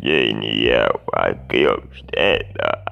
genial, aqui obstenta